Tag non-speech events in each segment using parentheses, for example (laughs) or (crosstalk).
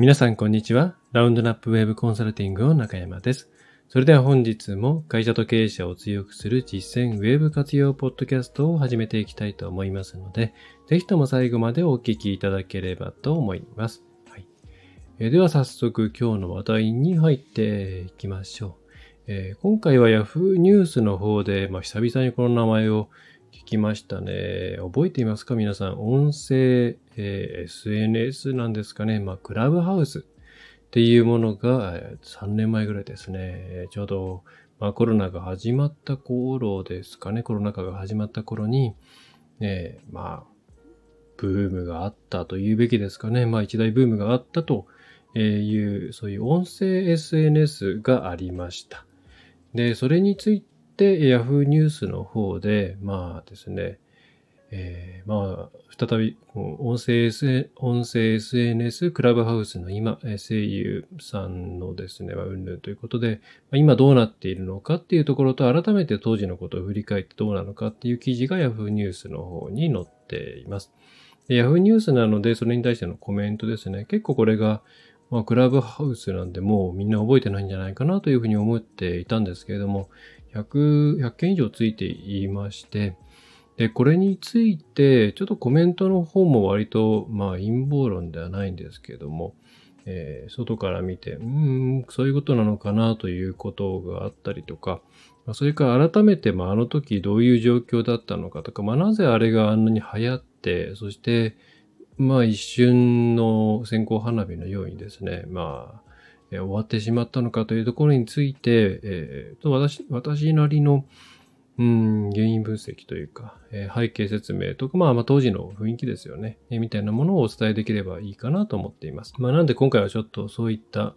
皆さんこんにちは。ラウンドナップウェブコンサルティングの中山です。それでは本日も会社と経営者を強くする実践ウェブ活用ポッドキャストを始めていきたいと思いますので、ぜひとも最後までお聞きいただければと思います。はい、えでは早速今日の話題に入っていきましょう。えー、今回は Yahoo ニュースの方で、まあ、久々にこの名前をきましたね。覚えていますか？皆さん。音声、えー、SNS なんですかね？まあ、クラブハウスっていうものが3年前ぐらいですね。ちょうど、まあ、コロナが始まった頃ですかね？コロナ禍が始まった頃に、ね、まあ、ブームがあったと言うべきですかね？まあ、一大ブームがあったという、そういう音声 SNS がありました。で、それについて、Yahoo ニュースの方で、まあですね、えー、まあ、再び、音声、S、音声 SNS クラブハウスの今、声優さんのですね、うんぬんということで、今どうなっているのかっていうところと、改めて当時のことを振り返ってどうなのかっていう記事が Yahoo ニュースの方に載っています。Yahoo ニュースなので、それに対してのコメントですね。結構これが、まあ、クラブハウスなんでもうみんな覚えてないんじゃないかなというふうに思っていたんですけれども、100、100件以上ついていまして、で、これについて、ちょっとコメントの方も割と、まあ陰謀論ではないんですけども、えー、外から見て、うん、そういうことなのかなということがあったりとか、それから改めて、まあ、あの時どういう状況だったのかとか、まあ、なぜあれがあんなに流行って、そして、まあ一瞬の線香花火のようにですね、まあ、終わってしまったのかというところについて、えー、と私私なりの、うん、原因分析というか、えー、背景説明とか、まあ、まあ当時の雰囲気ですよね、えー、みたいなものをお伝えできればいいかなと思っています。まあなんで今回はちょっとそういった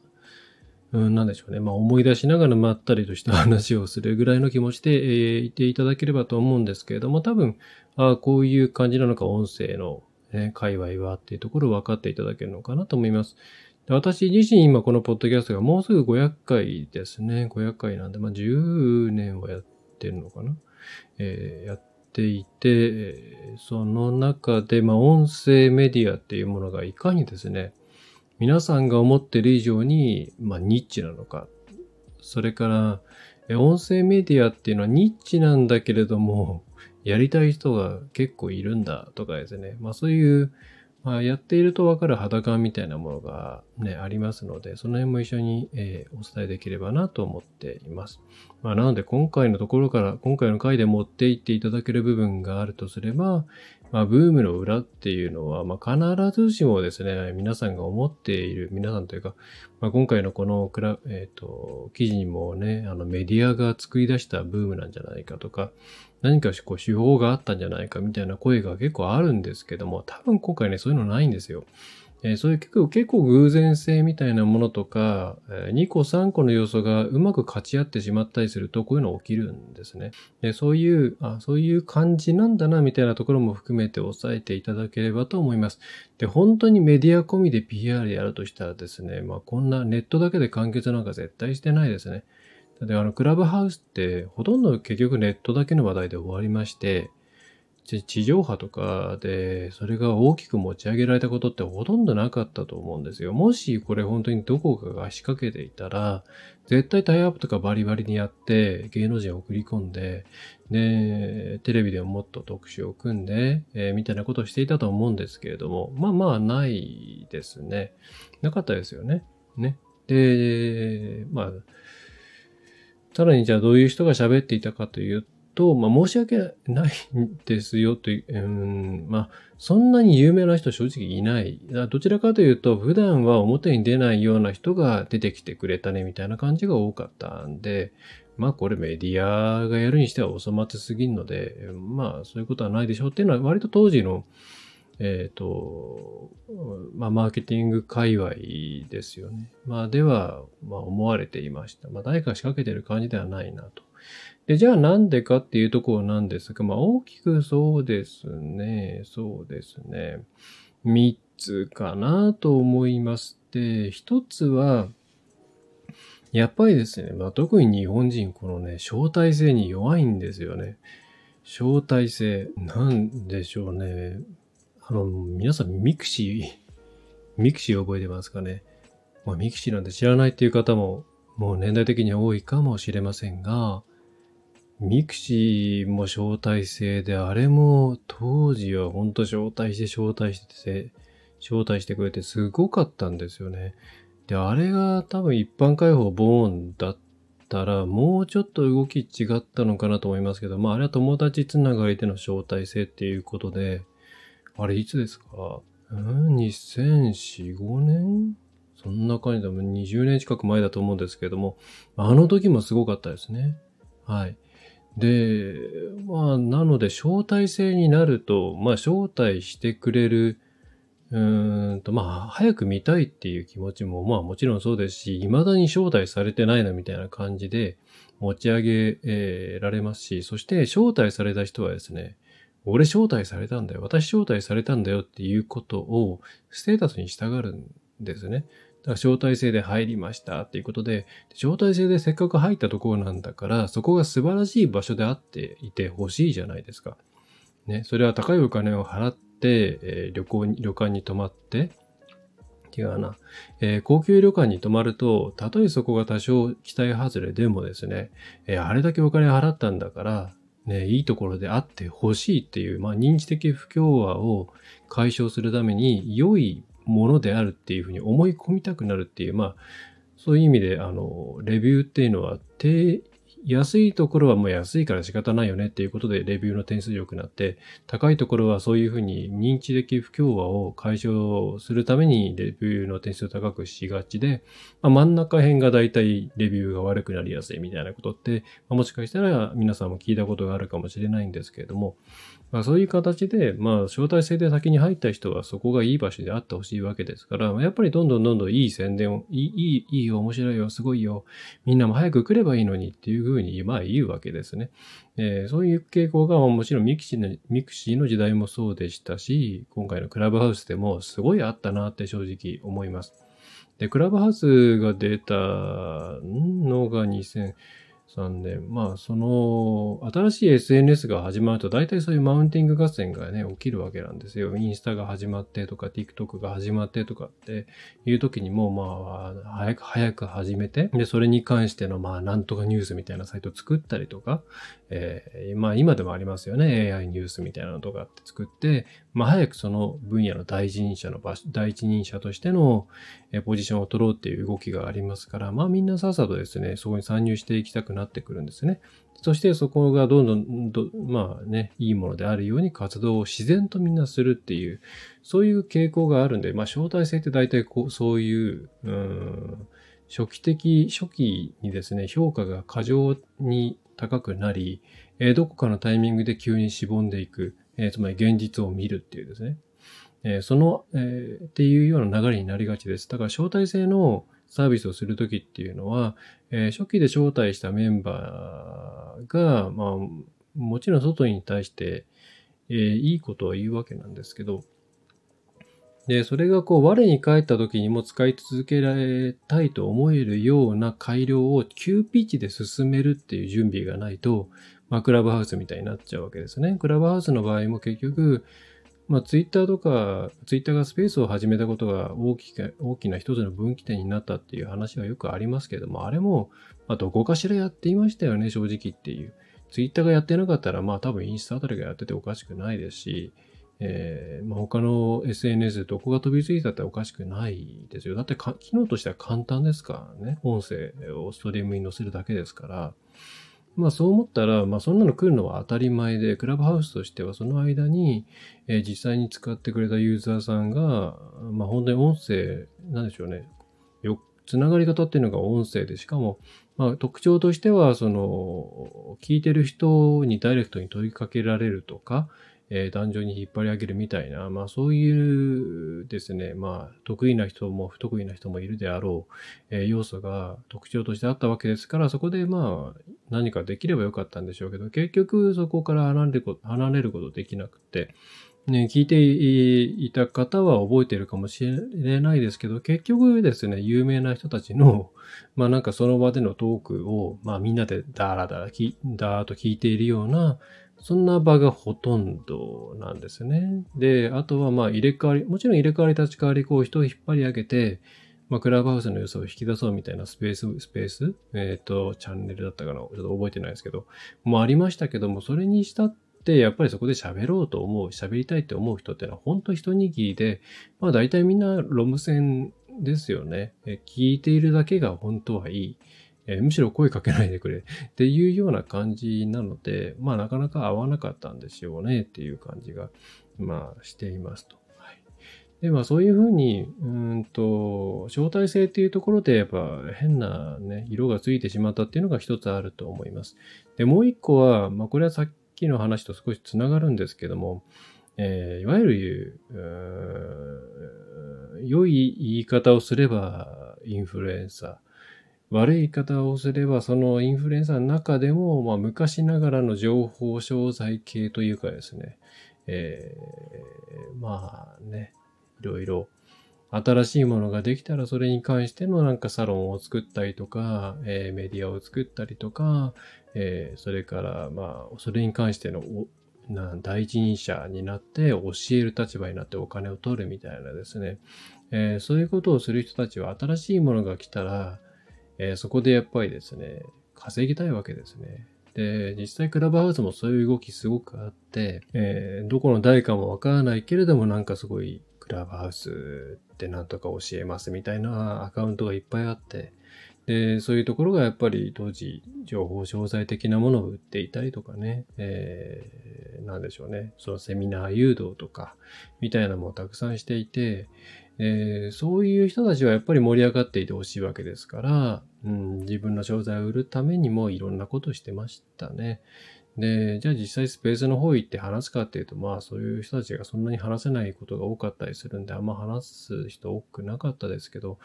うん、なんでしょうね。まあ思い出しながらまったりとした話をするぐらいの気持ちで、えー、いていただければと思うんですけれども、多分、あこういう感じなのか、音声のね、界隈はっていうところを分かっていただけるのかなと思います。私自身今このポッドキャストがもうすぐ500回ですね。500回なんで、まあ10年はやってるのかな？えー、やっていて、その中で、まあ音声メディアっていうものがいかにですね、皆さんが思ってる以上に、まあニッチなのか。それから、音声メディアっていうのはニッチなんだけれども、やりたい人が結構いるんだとかですね。まあそういう、まあ、やっているとわかる肌感みたいなものがね、ありますので、その辺も一緒に、えー、お伝えできればなと思っています。まあ、なので今回のところから、今回の回で持っていっていただける部分があるとすれば、まあ、ブームの裏っていうのは、まあ、必ずしもですね、皆さんが思っている、皆さんというか、まあ、今回のこのクラ、えっ、ー、と、記事にもね、あのメディアが作り出したブームなんじゃないかとか、何かこう手法があったんじゃないかみたいな声が結構あるんですけども、多分今回ね、そういうのないんですよ。えー、そういう結構結構偶然性みたいなものとか、えー、2個3個の要素がうまく勝ち合ってしまったりすると、こういうの起きるんですね。でそういう、あ、そういう感じなんだな、みたいなところも含めて押さえていただければと思います。で、本当にメディア込みで PR やるとしたらですね、まあこんなネットだけで完結なんか絶対してないですね。で、あの、クラブハウスってほとんど結局ネットだけの話題で終わりまして、地上波とかでそれが大きく持ち上げられたことってほとんどなかったと思うんですよ。もしこれ本当にどこかが仕掛けていたら、絶対タイアップとかバリバリにやって芸能人を送り込んで、で、テレビでももっと特集を組んで、えー、みたいなことをしていたと思うんですけれども、まあまあないですね。なかったですよね。ね。で、まあ、さらにじゃあどういう人が喋っていたかというとと、まあ、申し訳ないんですよとう、うん、まあ、そんなに有名な人正直いない。どちらかというと、普段は表に出ないような人が出てきてくれたねみたいな感じが多かったんで、まあこれメディアがやるにしてはお粗末すぎるので、まあそういうことはないでしょうっていうのは割と当時の、えっ、ー、と、まあ、マーケティング界隈ですよね。まあ、では、まあ、思われていました。まあ、誰か仕掛けてる感じではないなと。で、じゃあなんでかっていうところなんですが、まあ、大きくそうですね。そうですね。三つかなと思います。で、一つは、やっぱりですね、まあ、特に日本人、このね、招待制に弱いんですよね。招待制、なんでしょうね。あの、皆さん mixi、mixi 覚えてますかね。まあ、 mixi なんて知らないっていう方も、もう年代的には多いかもしれませんが、 mixi も招待制で、あれも当時は本当招待して招待してて、招待してくれてすごかったんですよね。で、あれが多分一般開放ボーンだったら、もうちょっと動き違ったのかなと思いますけど、まああれは友達つながりでの招待制っていうことで、あれいつですか？うん、2004、5年そんな感じでも20年近く前だと思うんですけども、あの時もすごかったですね。はい。で、まあ、なので、招待制になると、まあ、招待してくれる、うーんと、まあ、早く見たいっていう気持ちも、まあ、もちろんそうですし、未だに招待されてないなみたいな感じで持ち上げ、えー、られますし、そして、招待された人はですね、俺招待されたんだよ。私招待されたんだよっていうことをステータスに従うんですね。だから招待制で入りました。っていうことで、招待制でせっかく入ったところなんだから、そこが素晴らしい場所であっていてほしいじゃないですか。ね、それは高いお金を払って、えー、旅行に、旅館に泊まって、違うな、えー、高級旅館に泊まると、たとえそこが多少期待外れでもですね、えー、あれだけお金払ったんだから、ね、いいところであってほしいっていう、まあ、認知的不協和を解消するために、良いものであるっていうふうに思い込みたくなるっていう、まあ、そういう意味で、あの、レビューっていうのは、低、安いところはもう安いから仕方ないよねっていうことでレビューの点数良くなって、高いところはそういうふうに認知的不協和を解消するためにレビューの点数を高くしがちで、まあ、真ん中辺がだいたいレビューが悪くなりやすいみたいなことって、まあ、もしかしたら皆さんも聞いたことがあるかもしれないんですけれども、まあ、そういう形で、まあ、招待制で先に入った人はそこがいい場所であってほしいわけですから、やっぱりどんどんどんどんいい宣伝を、いい、いい、よ、面白いよ、すごいよ、みんなも早く来ればいいのにっていうふうに、まあ言うわけですね。えー、そういう傾向が、もちろん mixi の、 mixi の時代もそうでしたし、今回のクラブハウスでもすごいあったなって正直思います。で、クラブハウスが出たのが2000、3年。まあ、その、新しい SNS が始まると、大体そういうマウンティング合戦がね、起きるわけなんですよ。インスタが始まってとか、TikTok が始まってとかっていう時にも、まあ、早く早く始めて、で、それに関しての、まあ、なんとかニュースみたいなサイト作ったりとか、えー、まあ、今でもありますよね。AI ニュースみたいなのとかって作って、まあ、早くその分野の第一人者の場所、第一人者としての、ポジションを取ろうっていう動きがありますから、まあ、みんなさっさとですね、そこに参入していきたくなってくるんですね。そしてそこがどんどんど、まあね、いいものであるように活動を自然とみんなするっていう、そういう傾向があるんで、まあ、招待制って大体こう、そういう、うん、初期的、初期にですね、評価が過剰に高くなり、どこかのタイミングで急にしぼんでいく、えつまり現実を見るっていうですね。えその、えー、っていうような流れになりがちです。だから招待制のサービスをするときっていうのは、えー、初期で招待したメンバーが、まあ、もちろん外に対して、えー、いいことは言うわけなんですけど、で、それがこう、我に返った時にも使い続けられたいと思えるような改良を急ピッチで進めるっていう準備がないと、まあ、クラブハウスみたいになっちゃうわけですね。クラブハウスの場合も結局、まあ、ツイッターとか、ツイッターがスペースを始めたことが大きく大きな一つの分岐点になったっていう話はよくありますけれども、あれも、まあ、どこかしらやっていましたよね、正直っていう。ツイッターがやってなかったら、まあ多分インスタあたりがやってておかしくないですし、えー、まあ、他の SNS でどこが飛びついたっておかしくないですよ。だって機能としては簡単ですからね。音声をストリームに載せるだけですから。まあそう思ったら、まあそんなの来るのは当たり前で、クラブハウスとしてはその間に、えー、実際に使ってくれたユーザーさんが、まあ本当に音声、なんでしょうね。よ、つながり方っていうのが音声で、しかも、まあ特徴としては、その、聞いてる人にダイレクトに問いかけられるとか、えー、壇上に引っ張り上げるみたいな、まあそういうですね、まあ得意な人も不得意な人もいるであろう、えー、要素が特徴としてあったわけですから、そこでまあ何かできればよかったんでしょうけど、結局そこから離れること離れることできなくて、ね、聞いていた方は覚えているかもしれないですけど、結局ですね、有名な人たちの、(laughs) まあなんかその場でのトークを、まあみんなでダラダラ、ダーと聞いているような、そんな場がほとんどなんですね。で、あとはまあ入れ替わり、もちろん入れ替わり立ち替わりこう人を引っ張り上げて、まあ、クラブハウスの良さを引き出そうみたいなスペース、スペースえっ、ー、と、チャンネルだったかなちょっと覚えてないですけど、もありましたけども、それにしたって、やっぱりそこで喋ろうと思う、喋りたいって思う人っていうのは本当一握りで、まあ大体みんなロム線ですよね。え聞いているだけが本当はいい。えむしろ声かけないでくれ (laughs) っていうような感じなので、まあなかなか合わなかったんでしょうねっていう感じが、まあしていますと。はい、で、まあそういうふうに、うんと、招待制っていうところでやっぱ変なね、色がついてしまったっていうのが一つあると思います。で、もう一個は、まあこれはさっきの話と少しつながるんですけども、えー、いわゆる、良い言い方をすればインフルエンサー、悪い言い方をすれば、そのインフルエンサーの中でも、まあ、昔ながらの情報商材系というかですね、えー、まあね、いろいろ、新しいものができたらそれに関してのなんかサロンを作ったりとか、えー、メディアを作ったりとか、えー、それからまあそれに関してのな第一人者になって教える立場になってお金を取るみたいなですね、えー、そういうことをする人たちは新しいものが来たら、えー、そこでやっぱりですね、稼ぎたいわけですね。で、実際クラブハウスもそういう動きすごくあって、えー、どこの誰かもわからないけれどもなんかすごいクラブハウスってなんとか教えますみたいなアカウントがいっぱいあって、で、そういうところがやっぱり当時情報商材的なものを売っていたりとかね、えー、なんでしょうね、そのセミナー誘導とかみたいなのもたくさんしていて、えー、そういう人たちはやっぱり盛り上がっていてほしいわけですから、うん、自分の商材を売るためにもいろんなことしてましたね。で、じゃあ実際スペースの方行って話すかっていうと、まあそういう人たちがそんなに話せないことが多かったりするんで、あんま話す人多くなかったですけど、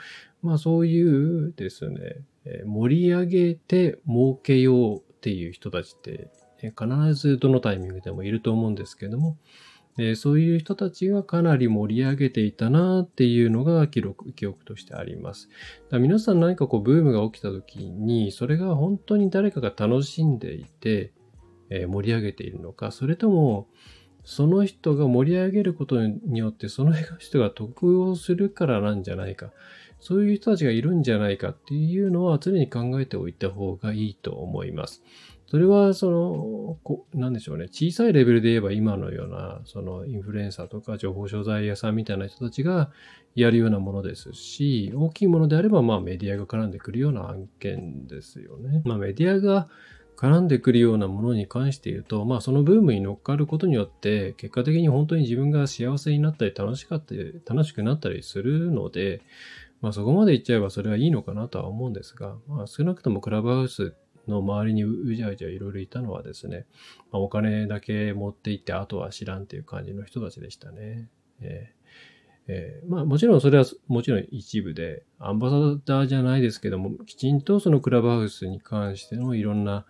まあそういうですね、盛り上げて儲けようっていう人たちって、必ずどのタイミングでもいると思うんですけども、でそういう人たちがかなり盛り上げていたなっていうのが記録、記憶としてあります。だ皆さん何かこうブームが起きた時に、それが本当に誰かが楽しんでいて、えー、盛り上げているのか、それとも、その人が盛り上げることによって、その人が得をするからなんじゃないか。そういう人たちがいるんじゃないかっていうのは常に考えておいた方がいいと思います。それは、その、こなんでしょうね。小さいレベルで言えば今のような、そのインフルエンサーとか情報商材屋さんみたいな人たちがやるようなものですし、大きいものであれば、まあメディアが絡んでくるような案件ですよね。まあメディアが絡んでくるようなものに関して言うと、まあそのブームに乗っかることによって、結果的に本当に自分が幸せになったり楽しかったり、楽しくなったりするので、まあそこまで言っちゃえばそれはいいのかなとは思うんですが、まあ少なくともクラブハウスの周りにうじゃうじゃいろいろいたのはですね、まあ、お金だけ持って行って、あとは知らんっていう感じの人たちでしたね。えーえー、まあもちろんそれはもちろん一部で、アンバサダーじゃないですけども、きちんとそのクラブハウスに関してのいろんな、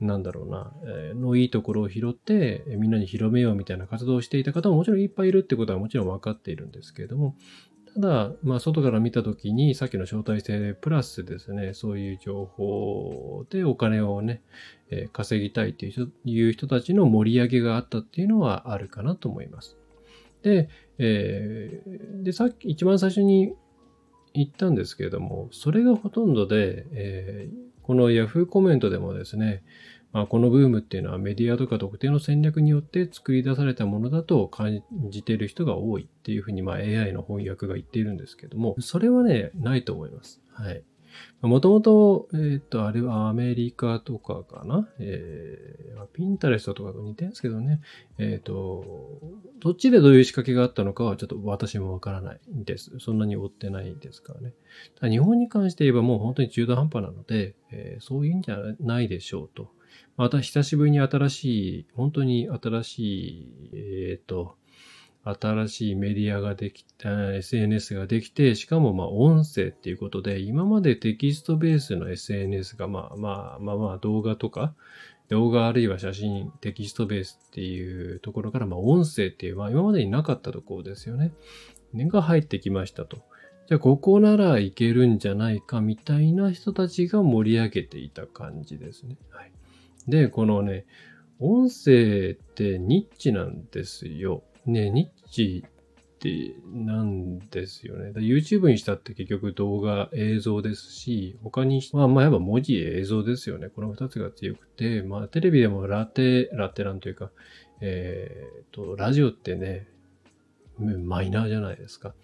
なんだろうな、えー、のいいところを拾って、みんなに広めようみたいな活動をしていた方ももちろんいっぱいいるってことはもちろん分かっているんですけれども、ただ、まあ、外から見たときに、さっきの招待制プラスですね、そういう情報でお金をね、えー、稼ぎたいという人たちの盛り上げがあったっていうのはあるかなと思います。で、えー、で、さっき一番最初に言ったんですけれども、それがほとんどで、えー、この Yahoo コメントでもですね、まあ、このブームっていうのはメディアとか特定の戦略によって作り出されたものだと感じている人が多いっていうふうに、まあ、AI の翻訳が言っているんですけども、それはね、ないと思います。はい。もともと、えっ、ー、と、あれはアメリカとかかな？えー、ピンタレストとかと似てるんですけどね。えっ、ー、と、どっちでどういう仕掛けがあったのかはちょっと私もわからないんです。そんなに追ってないですからね。ただ日本に関して言えばもう本当に中途半端なので、えー、そういうんじゃないでしょうと。また久しぶりに新しい、本当に新しい、えっ、ー、と、新しいメディアができた、SNS ができて、しかもまあ音声っていうことで、今までテキストベースの SNS がまあまあまあまあ動画とか、動画あるいは写真、テキストベースっていうところから、まあ音声っていう、まあ今までになかったところですよね。が入ってきましたと。じゃあここならいけるんじゃないかみたいな人たちが盛り上げていた感じですね。はい。で、このね、音声ってニッチなんですよ。ね、ニッチってなんですよね。YouTube にしたって結局動画、映像ですし、他に、まあまあやっぱ文字、映像ですよね。この二つが強くて、まあテレビでもラテ、ラテなんというか、えっ、ー、と、ラジオってね、マイナーじゃないですか。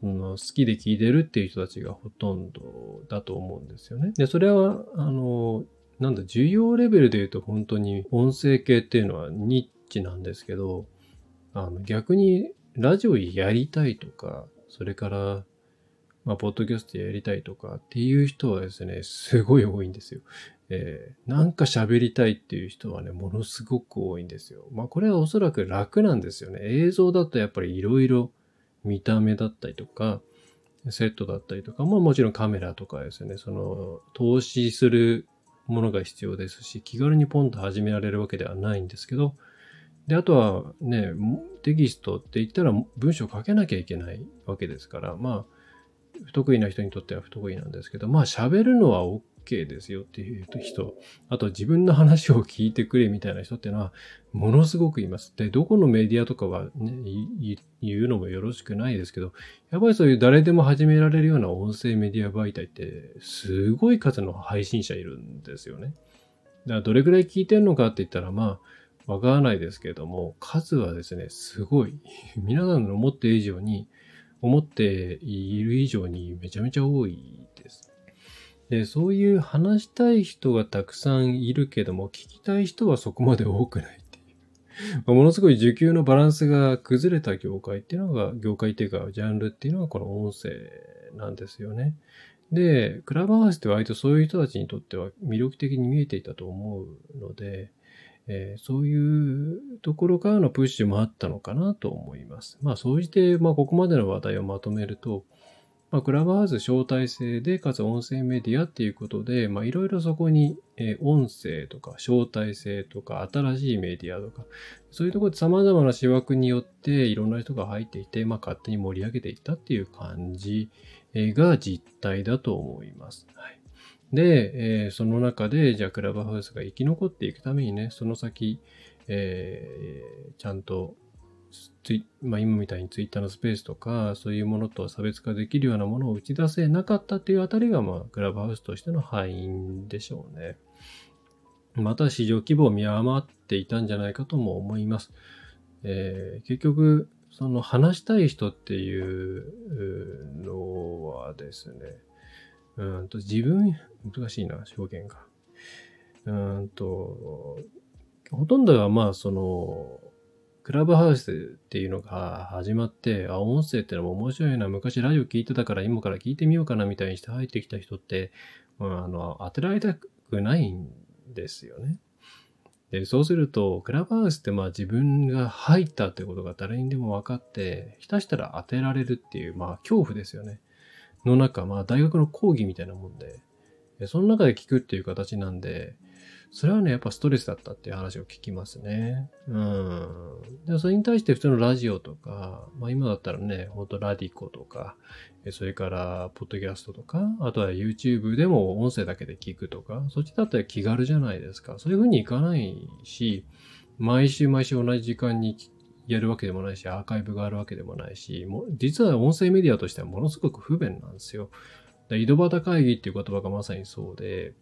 好きで聞いてるっていう人たちがほとんどだと思うんですよね。で、それは、あの、なんだ、需要レベルで言うと本当に音声系っていうのはニッチなんですけど、あの逆にラジオやりたいとか、それから、まあ、ポッドキャストやりたいとかっていう人はですね、すごい多いんですよ。えー、なんか喋りたいっていう人はね、ものすごく多いんですよ。まあこれはおそらく楽なんですよね。映像だとやっぱりいろいろ見た目だったりとか、セットだったりとか、まあもちろんカメラとかですね、その投資するものが必要ですし、気軽にポンと始められるわけではないんですけど、で、あとはね、テキストって言ったら文章を書けなきゃいけないわけですから、まあ、不得意な人にとっては不得意なんですけど、まあ喋るのは OK ですよっていう人、あと自分の話を聞いてくれみたいな人っていうのはものすごくいます。で、どこのメディアとかはね、言うのもよろしくないですけど、やっぱりそういう誰でも始められるような音声メディア媒体ってすごい数の配信者いるんですよね。だからどれくらい聞いてるのかって言ったらまあ、わからないですけれども、数はですね、すごい。皆さんの思っている以上に、思っている以上にめちゃめちゃ多いです。で、そういう話したい人がたくさんいるけども、聞きたい人はそこまで多くないっていう。(laughs) ものすごい需給のバランスが崩れた業界っていうのが、業界っていうか、ジャンルっていうのがこの音声なんですよね。で、クラブハウスって割とそういう人たちにとっては魅力的に見えていたと思うので、えー、そういうところからのプッシュもあったのかなと思います。まあ、そうして、まあ、ここまでの話題をまとめると、まあ、クラブハウス招待制で、かつ音声メディアっていうことで、まあ、いろいろそこに、えー、音声とか、招待制とか、新しいメディアとか、そういうところで様々な仕枠によって、いろんな人が入っていて、まあ、勝手に盛り上げていったっていう感じが実態だと思います。はい。で、えー、その中で、じゃあクラブハウスが生き残っていくためにね、その先、えー、ちゃんとツイ、まあ、今みたいにツイッターのスペースとか、そういうものと差別化できるようなものを打ち出せなかったっていうあたりが、まあ、クラブハウスとしての敗因でしょうね。また市場規模を見余っていたんじゃないかとも思います。えー、結局、その話したい人っていうのはですね、うんと、自分、難しいな、表現が。うんと、ほとんどがまあ、その、クラブハウスっていうのが始まって、あ、音声ってのも面白いな、昔ラジオ聞いてたから今から聞いてみようかなみたいにして入ってきた人って、まあ、あの、当てられたくないんですよね。で、そうすると、クラブハウスってまあ自分が入ったってことが誰にでも分かって、ひたしたら当てられるっていう、まあ恐怖ですよね。の中、まあ大学の講義みたいなもんで、その中で聞くっていう形なんで、それはね、やっぱストレスだったっていう話を聞きますね。うん。でそれに対して普通のラジオとか、まあ今だったらね、ほんとラディコとか、それから、ポッドキャストとか、あとは YouTube でも音声だけで聞くとか、そっちだったら気軽じゃないですか。そういう風にいかないし、毎週毎週同じ時間にやるわけでもないし、アーカイブがあるわけでもないし、も実は音声メディアとしてはものすごく不便なんですよ。井戸端会議っていう言葉がまさにそうで、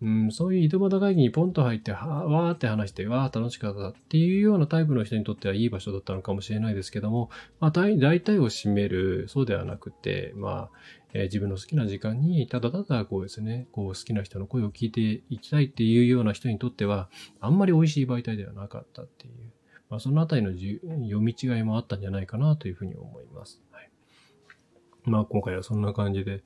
うん、そういう井戸端会議にポンと入って、はわーって話して、わー楽しかったっていうようなタイプの人にとってはいい場所だったのかもしれないですけども、まあ大体を占める、そうではなくて、まあ、えー、自分の好きな時間に、ただただこうですね、こう好きな人の声を聞いていきたいっていうような人にとっては、あんまり美味しい媒体ではなかったっていう。まあ、そのあたりの読み違いもあったんじゃないかなというふうに思います。はい、まあ、今回はそんな感じで、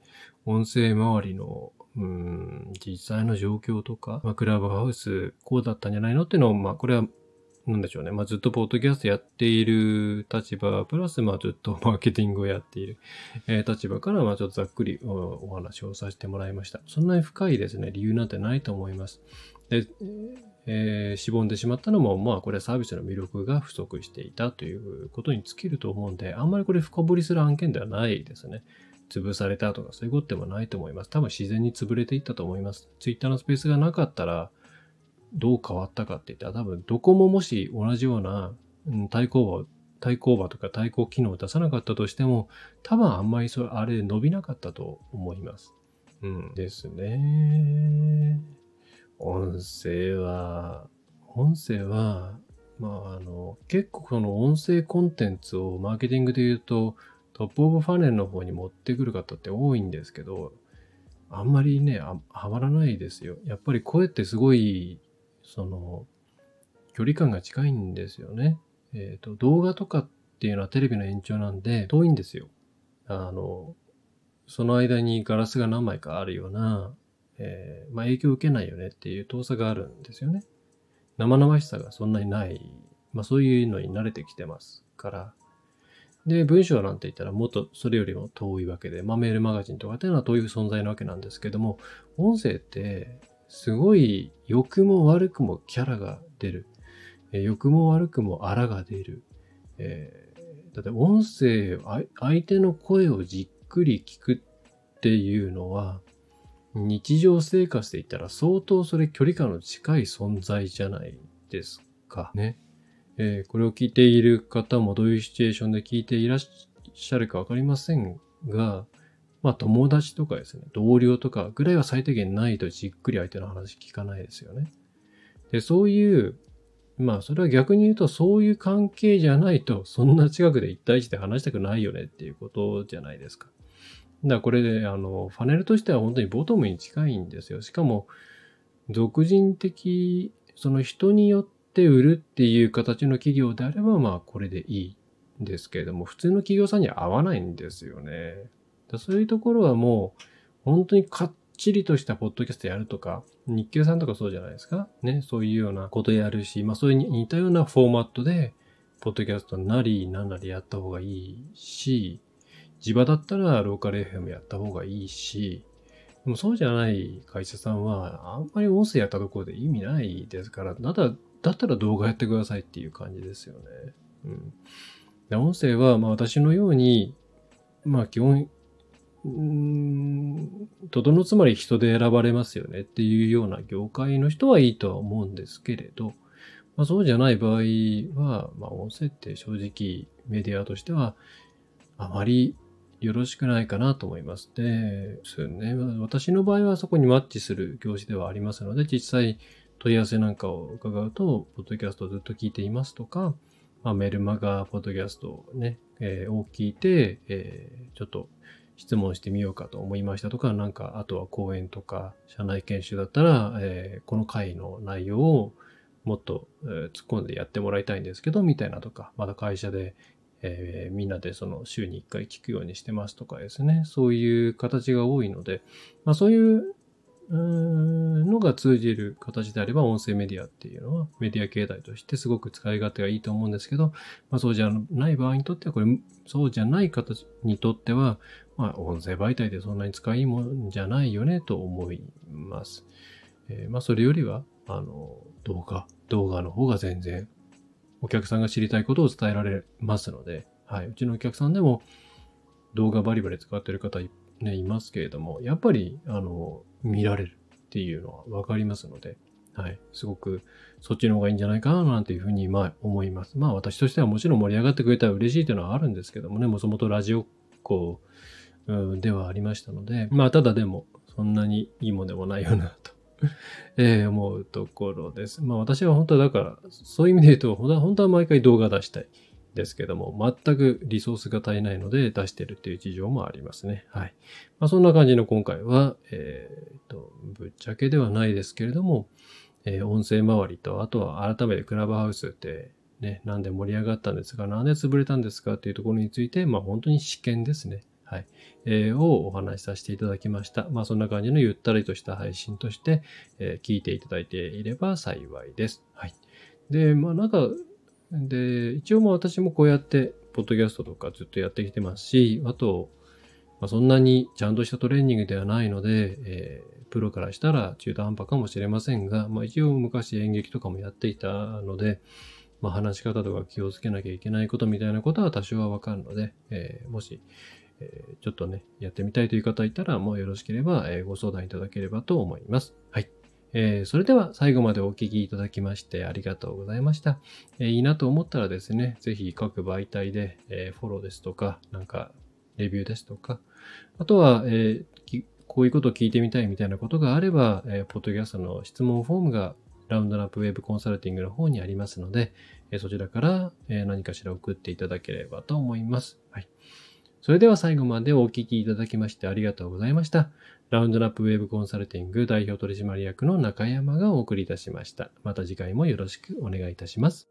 音声周りの、うん、実際の状況とか、まあ、クラブハウス、こうだったんじゃないのっていうのを、まあ、これは、なんでしょうね。まあ、ずっとポッドキャストやっている立場、プラス、まあ、ずっと (laughs) マーケティングをやっている、えー、立場から、まあ、ちょっとざっくりお話をさせてもらいました。そんなに深いですね、理由なんてないと思います。で、えー、しぼんでしまったのも、まあこれはサービスの魅力が不足していたということに尽きると思うんで、あんまりこれ深掘りする案件ではないですね。潰されたとかそういうことでもないと思います。多分自然に潰れていったと思います。ツイッターのスペースがなかったら、どう変わったかって言ったら多分どこももし同じような対抗馬対抗馬とか対抗機能を出さなかったとしても、多分あんまりそれ、あれ伸びなかったと思います。うんですね。音声は、音声は、まあ、あの、結構この音声コンテンツをマーケティングで言うと、トップオブファネルの方に持ってくる方って多いんですけど、あんまりね、はまらないですよ。やっぱり声ってすごい、その、距離感が近いんですよね。えっ、ー、と、動画とかっていうのはテレビの延長なんで、遠いんですよ。あの、その間にガラスが何枚かあるような、えー、まあ影響を受けないよねっていう遠さがあるんですよね。生々しさがそんなにない、まあそういうのに慣れてきてますから。で、文章なんて言ったらもっとそれよりも遠いわけで、まあメールマガジンとかっていうのは遠い存在なわけなんですけども、音声ってすごい良くも悪くもキャラが出る。えー、良くも悪くもあらが出る。えー、だって音声、相手の声をじっくり聞くっていうのは、日常生活で言ったら相当それ距離感の近い存在じゃないですかね。えー、これを聞いている方もどういうシチュエーションで聞いていらっしゃるかわかりませんが、まあ友達とかですね、同僚とかぐらいは最低限ないとじっくり相手の話聞かないですよね。で、そういう、まあそれは逆に言うとそういう関係じゃないとそんな近くで一対一で話したくないよねっていうことじゃないですか。だからこれで、あの、ファネルとしては本当にボトムに近いんですよ。しかも、俗人的、その人によって売るっていう形の企業であれば、まあこれでいいんですけれども、普通の企業さんには合わないんですよね。そういうところはもう、本当にかっちりとしたポッドキャストやるとか、日経さんとかそうじゃないですか？ね、そういうようなことやるし、まあそういう似たようなフォーマットで、ポッドキャストなりなんなりやった方がいいし、地場だったらローカル FM やった方がいいし、でもそうじゃない会社さんは、あんまり音声やったところで意味ないですから、だだだったら動画やってくださいっていう感じですよね。うん。で音声は、まあ私のように、まあ基本、うん、とどのつまり人で選ばれますよねっていうような業界の人はいいとは思うんですけれど、まあそうじゃない場合は、まあ音声って正直メディアとしてはあまりよろしくないかなと思います。で、そうね。私の場合はそこにマッチする業種ではありますので、実際問い合わせなんかを伺うと、ポッドキャストをずっと聞いていますとか、まあ、メルマガ、ポッドキャストをね、えー、を聞いて、えー、ちょっと質問してみようかと思いましたとか、なんか、あとは講演とか、社内研修だったら、えー、この回の内容をもっと、突っ込んでやってもらいたいんですけど、みたいなとか、まだ会社でえー、みんなでその週に1回聞くようにしてますとかですね、そういう形が多いので、まあそういうのが通じる形であれば音声メディアっていうのはメディア形態としてすごく使い勝手がいいと思うんですけど、まあそうじゃない場合にとってはこれ、そうじゃない形にとっては、まあ音声媒体でそんなに使いもんじゃないよねと思います。えー、まあそれよりは、あの、動画、動画の方が全然お客さんが知りたいことを伝えられますので、はい。うちのお客さんでも動画バリバリ使ってる方い,、ね、いますけれども、やっぱり、あの、見られるっていうのはわかりますので、はい。すごくそっちの方がいいんじゃないかななんていうふうに、まあ思います。まあ私としてはもちろん盛り上がってくれたら嬉しいというのはあるんですけどもね、もともとラジオっ子ではありましたので、まあただでもそんなにいいもんでもないよなと (laughs) えー、思うところです。まあ私は本当はだから、そういう意味で言うと、本当は毎回動画出したいですけども、全くリソースが足りないので出してるっていう事情もありますね。はい。まあそんな感じの今回は、えー、と、ぶっちゃけではないですけれども、えー、音声周りと、あとは改めてクラブハウスってね、なんで盛り上がったんですか、なんで潰れたんですかっていうところについて、まあ本当に試験ですね。はい。えー、をお話しさせていただきました。まあそんな感じのゆったりとした配信として、えー、聞いていただいていれば幸いです。はい。で、まあなんか、で、一応も私もこうやって、ポッドキャストとかずっとやってきてますし、あと、まあ、そんなにちゃんとしたトレーニングではないので、えー、プロからしたら中途半端かもしれませんが、まあ一応昔演劇とかもやっていたので、まあ話し方とか気をつけなきゃいけないことみたいなことは多少はわかるので、えー、もし、えー、ちょっとね、やってみたいという方いたら、もうよろしければ、えー、ご相談いただければと思います。はい。えーそれでは最後までお聞きいただきましてありがとうございました。えいいなと思ったらですね、ぜひ各媒体で、えフォローですとか、なんかレビューですとか、あとは、えこういうことを聞いてみたいみたいなことがあれば、えポッドキャストの質問フォームがラウンドナップウェブコンサルティングの方にありますので、えそちらから、え何かしら送っていただければと思います。はい。それでは最後までお聞きいただきましてありがとうございました。ラウンドラップウェブコンサルティング代表取締役の中山がお送りいたしました。また次回もよろしくお願いいたします。